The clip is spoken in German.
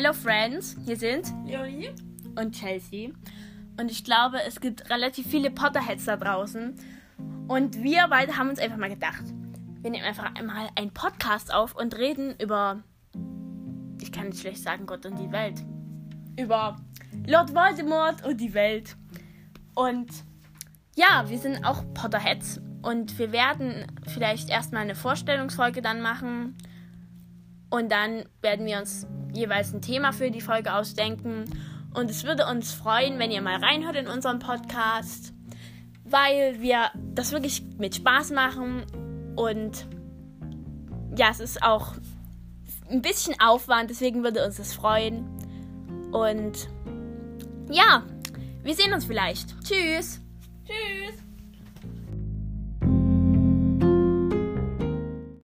Hello Friends, hier sind Leonie und Chelsea. Und ich glaube, es gibt relativ viele Potterheads da draußen. Und wir beide haben uns einfach mal gedacht, wir nehmen einfach einmal einen Podcast auf und reden über, ich kann nicht schlecht sagen, Gott und die Welt. Über Lord Voldemort und die Welt. Und ja, wir sind auch Potterheads. Und wir werden vielleicht erstmal eine Vorstellungsfolge dann machen. Und dann werden wir uns jeweils ein Thema für die Folge ausdenken. Und es würde uns freuen, wenn ihr mal reinhört in unseren Podcast, weil wir das wirklich mit Spaß machen. Und ja, es ist auch ein bisschen Aufwand, deswegen würde uns das freuen. Und ja, wir sehen uns vielleicht. Tschüss. Tschüss.